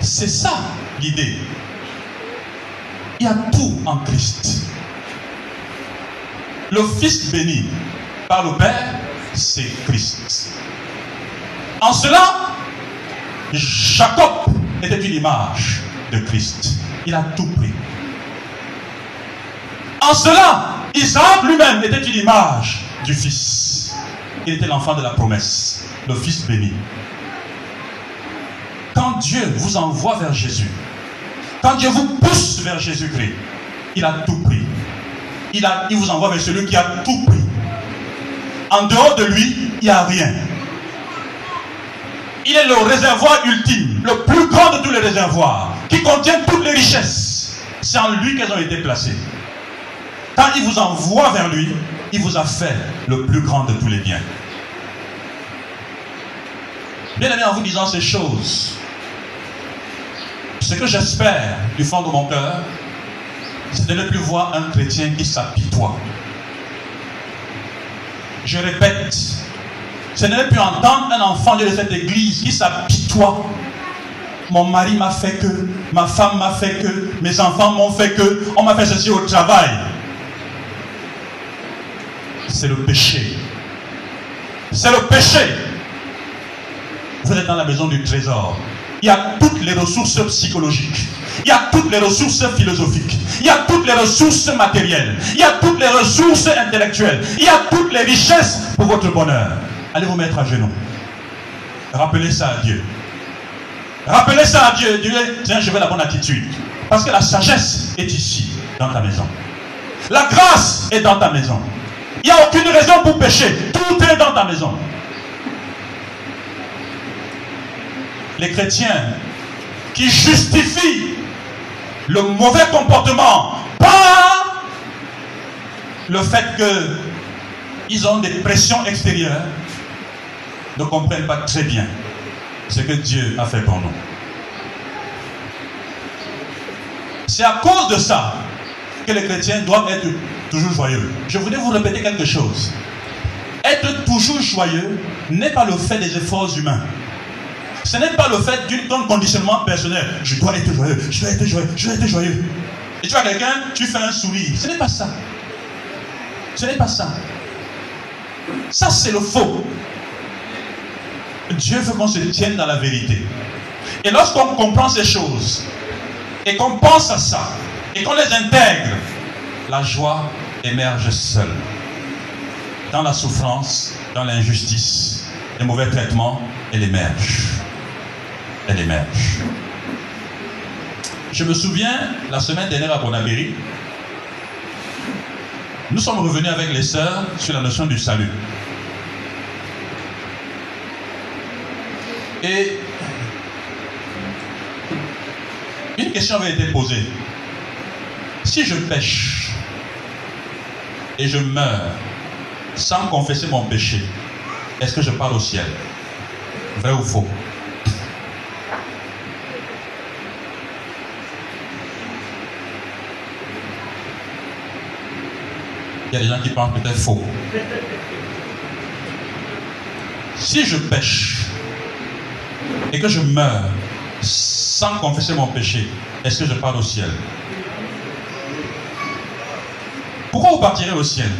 C'est ça l'idée. Il y a tout en Christ. Le Fils béni par le Père, c'est Christ. En cela, Jacob était une image de Christ. Il a tout pris. En cela, Isaac lui-même était une image du Fils. Il était l'enfant de la promesse, le Fils béni. Quand Dieu vous envoie vers Jésus, quand Dieu vous pousse vers Jésus-Christ, il a tout pris. Il, a, il vous envoie vers celui qui a tout pris. En dehors de lui, il n'y a rien. Il est le réservoir ultime, le plus grand de tous les réservoirs, qui contient toutes les richesses. C'est en lui qu'elles ont été placées. Quand il vous envoie vers lui, il vous a fait le plus grand de tous les biens. Bien aimé, en vous disant ces choses, ce que j'espère du fond de mon cœur, c'est de ne plus voir un chrétien qui s'apitoie. Je répète, ce n'est plus entendre un enfant de cette église qui s'apitoie. Mon mari m'a fait que, ma femme m'a fait que, mes enfants m'ont fait que, on m'a fait ceci au travail. C'est le péché. C'est le péché. Vous êtes dans la maison du trésor. Il y a toutes les ressources psychologiques. Il y a toutes les ressources philosophiques. Il y a toutes les ressources matérielles. Il y a toutes les ressources intellectuelles. Il y a toutes les richesses pour votre bonheur. Allez vous mettre à genoux. Rappelez ça à Dieu. Rappelez ça à Dieu. Dieu, tiens, je veux la bonne attitude. Parce que la sagesse est ici, dans ta maison. La grâce est dans ta maison. Il n'y a aucune raison pour pécher. Tout est dans ta maison. les chrétiens qui justifient le mauvais comportement par le fait qu'ils ont des pressions extérieures, ne comprennent pas très bien ce que Dieu a fait pour nous. C'est à cause de ça que les chrétiens doivent être toujours joyeux. Je voudrais vous répéter quelque chose. Être toujours joyeux n'est pas le fait des efforts humains. Ce n'est pas le fait d'un conditionnement personnel. Je dois être joyeux, je dois être joyeux, je dois être joyeux. Et tu vois quelqu'un, tu fais un sourire. Ce n'est pas ça. Ce n'est pas ça. Ça, c'est le faux. Dieu veut qu'on se tienne dans la vérité. Et lorsqu'on comprend ces choses, et qu'on pense à ça, et qu'on les intègre, la joie émerge seule. Dans la souffrance, dans l'injustice, les mauvais traitements, elle émerge elle émerge. Je me souviens, la semaine dernière à Bonabéry, nous sommes revenus avec les sœurs sur la notion du salut. Et une question avait été posée. Si je pêche et je meurs sans confesser mon péché, est-ce que je parle au ciel? Vrai ou faux? Il y a des gens qui pensent peut-être faux. Si je pêche et que je meurs sans confesser mon péché, est-ce que je pars au ciel? Pourquoi vous partirez au ciel?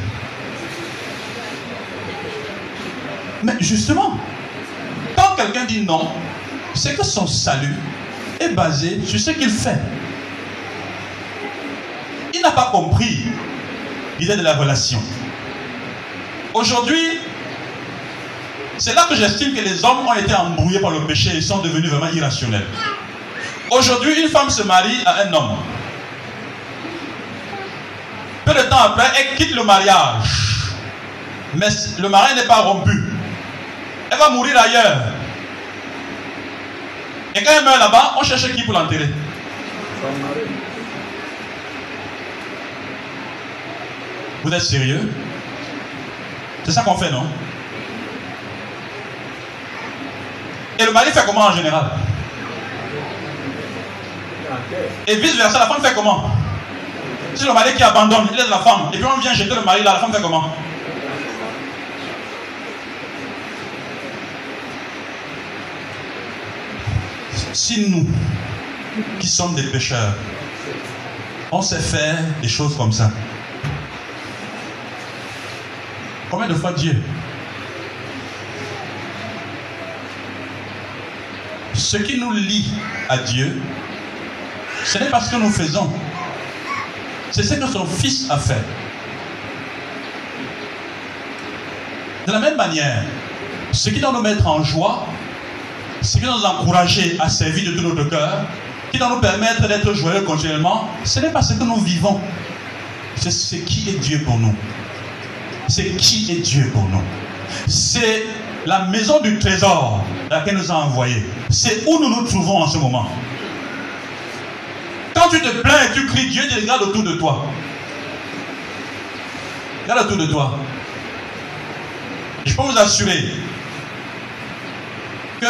Mais justement, quand quelqu'un dit non, c'est que son salut est basé sur ce qu'il fait. Il n'a pas compris l'idée de la relation. Aujourd'hui, c'est là que j'estime que les hommes ont été embrouillés par le péché et sont devenus vraiment irrationnels. Aujourd'hui, une femme se marie à un homme. Peu de temps après, elle quitte le mariage. Mais le mari n'est pas rompu. Elle va mourir ailleurs. Et quand elle meurt là-bas, on cherche qui pour l'enterrer Vous êtes sérieux? C'est ça qu'on fait, non? Et le mari fait comment en général? Et vice-versa, la femme fait comment? Si le mari qui abandonne, il laisse la femme, et puis on vient jeter le mari là, la femme fait comment? Si nous, qui sommes des pécheurs, on sait faire des choses comme ça, combien de fois Dieu? Ce qui nous lie à Dieu, ce n'est pas ce que nous faisons, c'est ce que son Fils a fait. De la même manière, ce qui doit nous mettre en joie, ce qui doit nous encourager à servir de tout notre cœur, qui doit nous permettre d'être joyeux continuellement, ce n'est pas ce que nous vivons, c'est ce qui est Dieu pour nous. C'est qui est Dieu pour nous. C'est la maison du trésor laquelle nous a envoyés. C'est où nous nous trouvons en ce moment. Tu te plains et tu cries, Dieu te regarde autour de toi. Regarde autour de toi. Je peux vous assurer que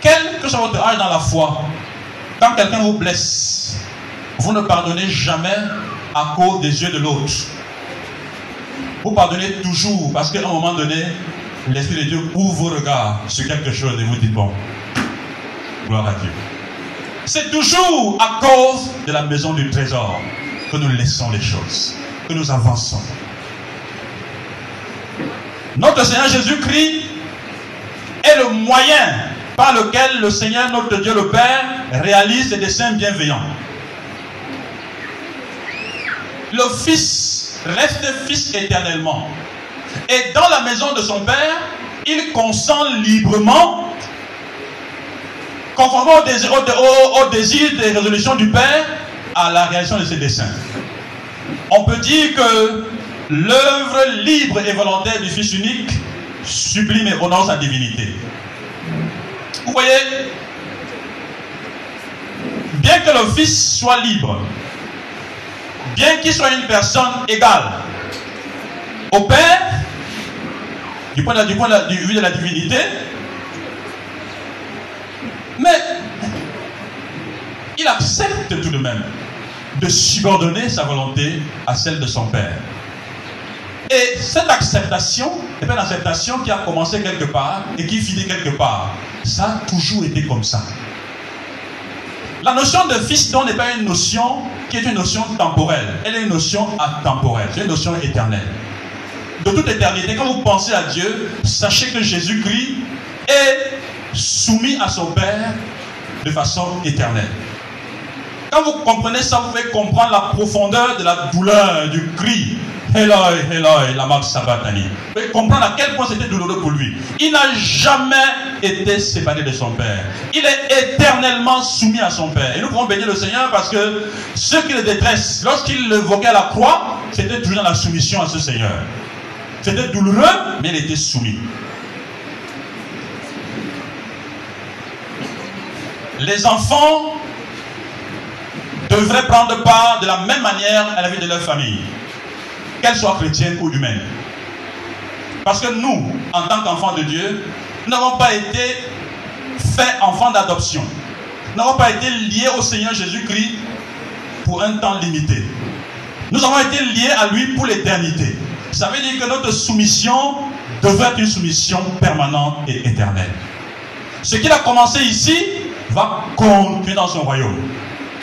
quel que soit votre âge dans la foi, quand quelqu'un vous blesse, vous ne pardonnez jamais à cause des yeux de l'autre. Vous pardonnez toujours parce qu'à un moment donné, l'Esprit de Dieu ouvre vos regards sur quelque chose et vous dites bon, gloire à Dieu. C'est toujours à cause de la maison du trésor que nous laissons les choses, que nous avançons. Notre Seigneur Jésus-Christ est le moyen par lequel le Seigneur, notre Dieu le Père, réalise ses desseins bienveillants. Le Fils reste Fils éternellement. Et dans la maison de son Père, il consent librement, conformément au désir, au, désir des résolutions du Père, à la réalisation de ses desseins. On peut dire que l'œuvre libre et volontaire du Fils unique sublime et honore sa divinité. Vous voyez, bien que le Fils soit libre, bien qu'il soit une personne égale au Père, du point de, du point de, vue de la divinité, mais il accepte tout de même de subordonner sa volonté à celle de son Père. Et cette acceptation est une acceptation qui a commencé quelque part et qui finit quelque part. Ça a toujours été comme ça. La notion de fils donc n'est pas une notion qui est une notion temporelle. Elle est une notion atemporelle. C'est une notion éternelle. De toute éternité, quand vous pensez à Dieu, sachez que Jésus-Christ est soumis à son Père de façon éternelle. Quand vous comprenez ça, vous pouvez comprendre la profondeur de la douleur, du cri, Eloi, Eloi, la Sabatani. Vous pouvez comprendre à quel point c'était douloureux pour lui. Il n'a jamais été séparé de son Père. Il est éternellement soumis à son Père. Et nous pouvons bénir le Seigneur parce que ce qui le détresse, lorsqu'il le voquait à la croix, c'était toujours dans la soumission à ce Seigneur. C'était douloureux, mais il était soumis. Les enfants devraient prendre part de la même manière à la vie de leur famille qu'elle soit chrétienne ou humaine. Parce que nous, en tant qu'enfants de Dieu, nous n'avons pas été faits enfants d'adoption. Nous n'avons pas été liés au Seigneur Jésus-Christ pour un temps limité. Nous avons été liés à lui pour l'éternité. ça veut dire que notre soumission devrait être une soumission permanente et éternelle. Ce qu'il a commencé ici va continuer dans son royaume.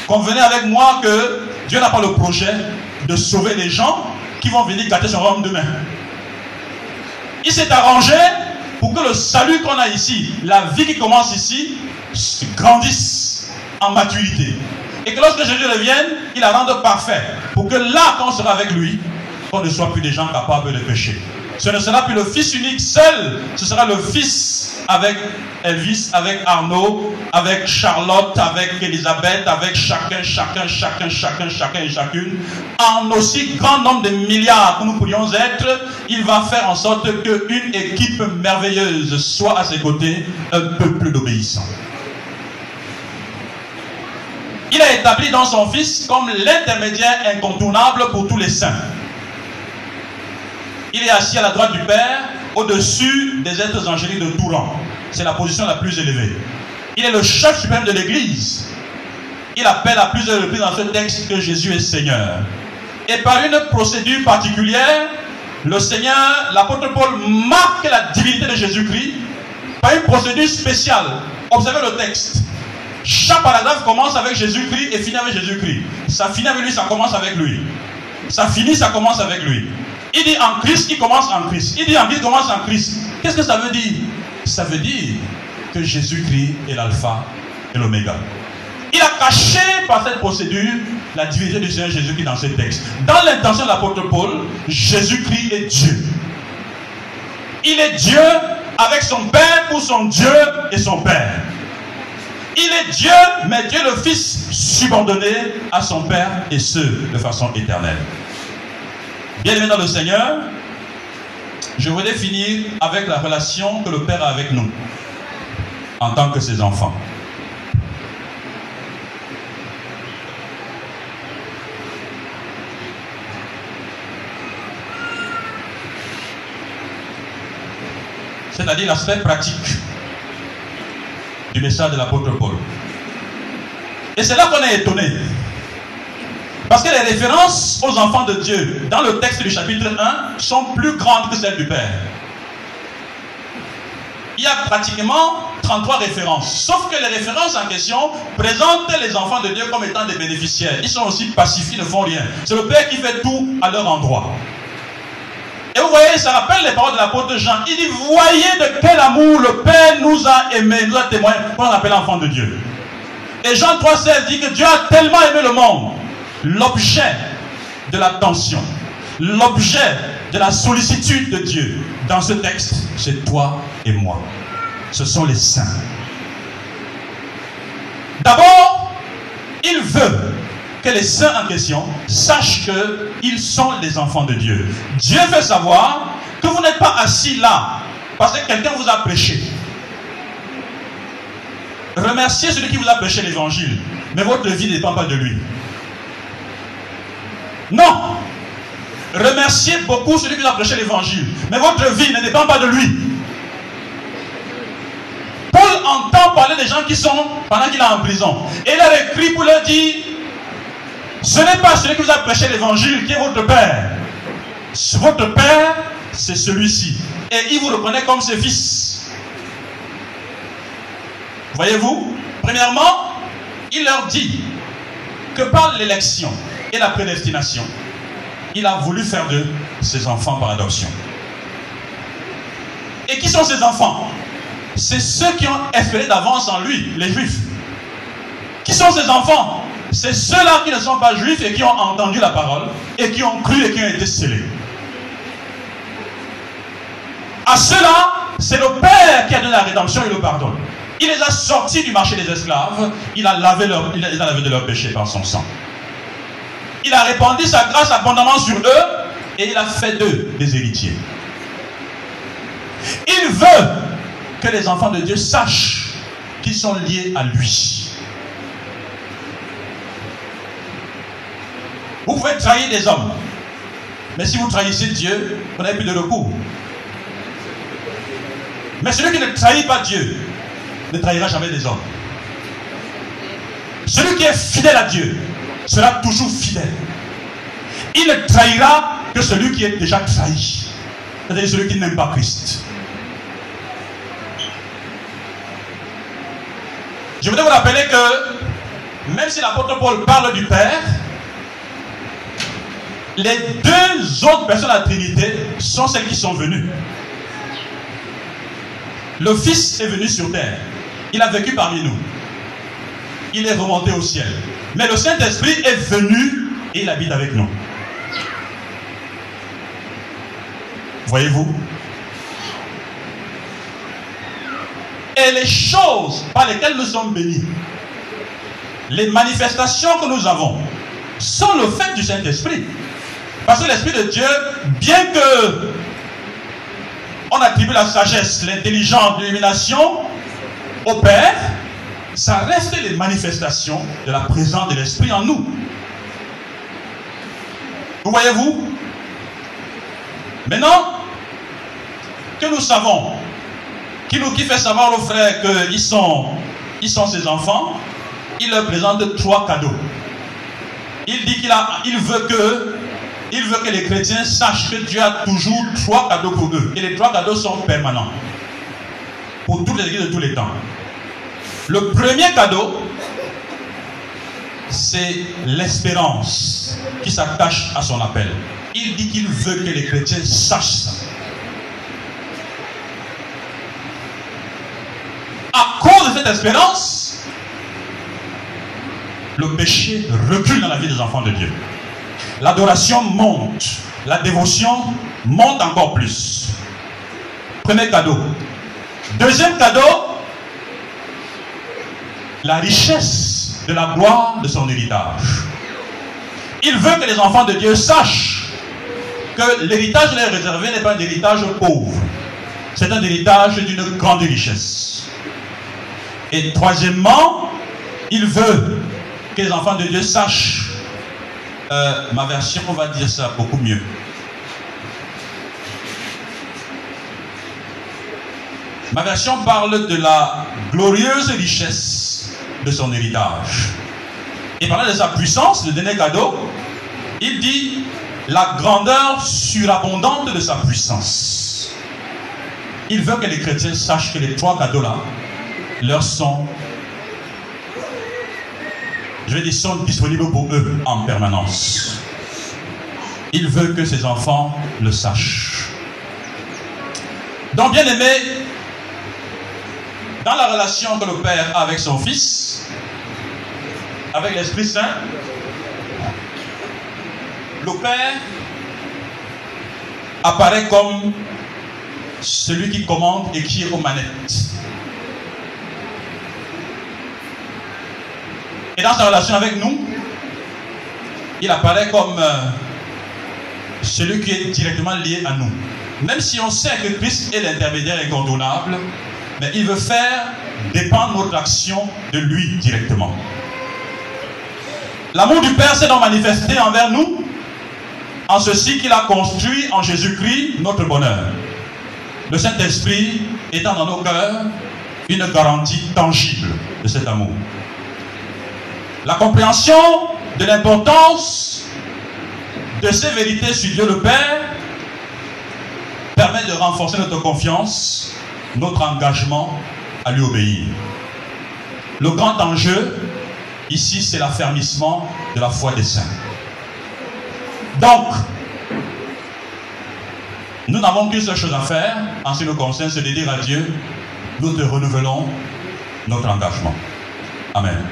Convenez avec moi que Dieu n'a pas le projet de sauver les gens qui vont venir gâter son royaume demain. Il s'est arrangé pour que le salut qu'on a ici, la vie qui commence ici, grandisse en maturité. Et que lorsque Jésus revienne, il la rende parfait. Pour que là, quand on sera avec lui, on ne soit plus des gens capables de pécher. Ce ne sera plus le Fils unique seul, ce sera le Fils avec Elvis, avec Arnaud, avec Charlotte, avec Elisabeth, avec chacun, chacun, chacun, chacun, chacun et chacune. En aussi grand nombre de milliards que nous pourrions être, il va faire en sorte qu'une équipe merveilleuse soit à ses côtés, un peuple d'obéissants. Il a établi dans son Fils comme l'intermédiaire incontournable pour tous les saints. Il est assis à la droite du Père, au-dessus des êtres angéliques de tout rang. C'est la position la plus élevée. Il est le chef suprême de l'Église. Il appelle à plusieurs reprises dans ce texte que Jésus est Seigneur. Et par une procédure particulière, le Seigneur, l'apôtre Paul, marque la divinité de Jésus-Christ par une procédure spéciale. Observez le texte. Chaque paragraphe commence avec Jésus-Christ et finit avec Jésus-Christ. Ça finit avec lui, ça commence avec lui. Ça finit, ça commence avec lui. Il dit en Christ, il commence en Christ. Il dit en Christ, il commence en Christ. Qu'est-ce que ça veut dire? Ça veut dire que Jésus-Christ est l'alpha et l'oméga. Il a caché par cette procédure la divinité du Seigneur Jésus-Christ dans ce texte. Dans l'intention de l'apôtre Paul, Jésus-Christ est Dieu. Il est Dieu avec son Père pour son Dieu et son Père. Il est Dieu, mais Dieu le Fils subordonné à son Père et ce, de façon éternelle. Bien-aimé dans le Seigneur, je voudrais finir avec la relation que le Père a avec nous en tant que ses enfants. C'est-à-dire l'aspect pratique du message de l'apôtre Paul. Et c'est là qu'on est étonné. Parce que les références aux enfants de Dieu dans le texte du chapitre 1 sont plus grandes que celles du Père. Il y a pratiquement 33 références. Sauf que les références en question présentent les enfants de Dieu comme étant des bénéficiaires. Ils sont aussi pacifiés, ne font rien. C'est le Père qui fait tout à leur endroit. Et vous voyez, ça rappelle les paroles de l'apôtre Jean. Il dit, voyez de quel amour le Père nous a aimés, nous a témoigné, qu'on appelle enfants de Dieu. Et Jean 3,16 dit que Dieu a tellement aimé le monde l'objet de l'attention, l'objet de la sollicitude de Dieu dans ce texte, c'est toi et moi. Ce sont les saints. D'abord, il veut que les saints en question sachent qu'ils sont les enfants de Dieu. Dieu veut savoir que vous n'êtes pas assis là parce que quelqu'un vous a prêché. Remerciez celui qui vous a prêché l'évangile, mais votre vie ne pas de lui. Non. Remerciez beaucoup celui qui vous a prêché l'évangile. Mais votre vie ne dépend pas de lui. Paul entend parler des gens qui sont pendant qu'il est en prison. Et il leur écrit pour leur dire ce n'est pas celui qui vous a prêché l'évangile qui est votre père. Votre père, c'est celui-ci. Et il vous reconnaît comme ses fils. Voyez-vous Premièrement, il leur dit que par l'élection, et la prédestination, il a voulu faire de ses enfants par adoption. Et qui sont ces enfants? C'est ceux qui ont espéré d'avance en lui, les juifs. Qui sont ces enfants? C'est ceux-là qui ne sont pas juifs et qui ont entendu la parole et qui ont cru et qui ont été scellés. À ceux-là, c'est le Père qui a donné la rédemption et le pardon. Il les a sortis du marché des esclaves, il a lavé, leur, il a lavé de leurs péchés par son sang. Il a répandu sa grâce abondamment sur eux et il a fait d'eux des héritiers. Il veut que les enfants de Dieu sachent qu'ils sont liés à lui. Vous pouvez trahir des hommes, mais si vous trahissez Dieu, vous n'avez plus de recours. Mais celui qui ne trahit pas Dieu ne trahira jamais des hommes. Celui qui est fidèle à Dieu sera toujours fidèle. Il ne trahira que celui qui est déjà trahi, c'est-à-dire celui qui n'aime pas Christ. Je voudrais vous rappeler que même si l'apôtre Paul parle du Père, les deux autres personnes de la Trinité sont celles qui sont venues. Le Fils est venu sur terre. Il a vécu parmi nous. Il est remonté au ciel. Mais le Saint-Esprit est venu et il habite avec nous. Voyez-vous? Et les choses par lesquelles nous sommes bénis, les manifestations que nous avons, sont le fait du Saint-Esprit. Parce que l'Esprit de Dieu, bien que on attribue la sagesse, l'intelligence, l'illumination au Père, ça reste les manifestations de la présence de l'Esprit en nous. Vous voyez-vous? Maintenant que nous savons, qui nous qui fait savoir aux frères qu'ils sont, ils sont ses enfants, il leur présente trois cadeaux. Il dit qu'il a, il veut que, il veut que les chrétiens sachent que Dieu a toujours trois cadeaux pour eux. Et les trois cadeaux sont permanents. Pour toutes les églises de tous les temps. Le premier cadeau, c'est l'espérance qui s'attache à son appel. Il dit qu'il veut que les chrétiens sachent ça. À cause de cette espérance, le péché recule dans la vie des enfants de Dieu. L'adoration monte, la dévotion monte encore plus. Premier cadeau. Deuxième cadeau, la richesse de la gloire de son héritage. Il veut que les enfants de Dieu sachent que l'héritage leur réservé n'est pas un héritage pauvre. C'est un héritage d'une grande richesse. Et troisièmement, il veut que les enfants de Dieu sachent, euh, ma version on va dire ça beaucoup mieux. Ma version parle de la glorieuse richesse de son héritage. Et parlant de sa puissance, le dernier cadeau, il dit la grandeur surabondante de sa puissance. Il veut que les chrétiens sachent que les trois cadeaux-là leur sont, je vais dire, sont disponibles pour eux en permanence. Il veut que ses enfants le sachent. Donc, bien aimé, dans la relation que le Père a avec son Fils, avec l'Esprit Saint, le Père apparaît comme celui qui commande et qui est aux manettes. Et dans sa relation avec nous, il apparaît comme euh, celui qui est directement lié à nous. Même si on sait que Christ est l'intermédiaire incontournable, mais il veut faire dépendre notre action de lui directement. L'amour du Père s'est donc manifesté envers nous en ceci qu'il a construit en Jésus-Christ notre bonheur. Le Saint-Esprit étant dans nos cœurs une garantie tangible de cet amour. La compréhension de l'importance de ces vérités sur Dieu le Père permet de renforcer notre confiance, notre engagement à lui obéir. Le grand enjeu, ici, c'est l'affermissement de la foi des saints. Donc, nous n'avons qu'une seule chose à faire en ce qui nous concerne, c'est de dire à Dieu, nous te renouvelons notre engagement. Amen.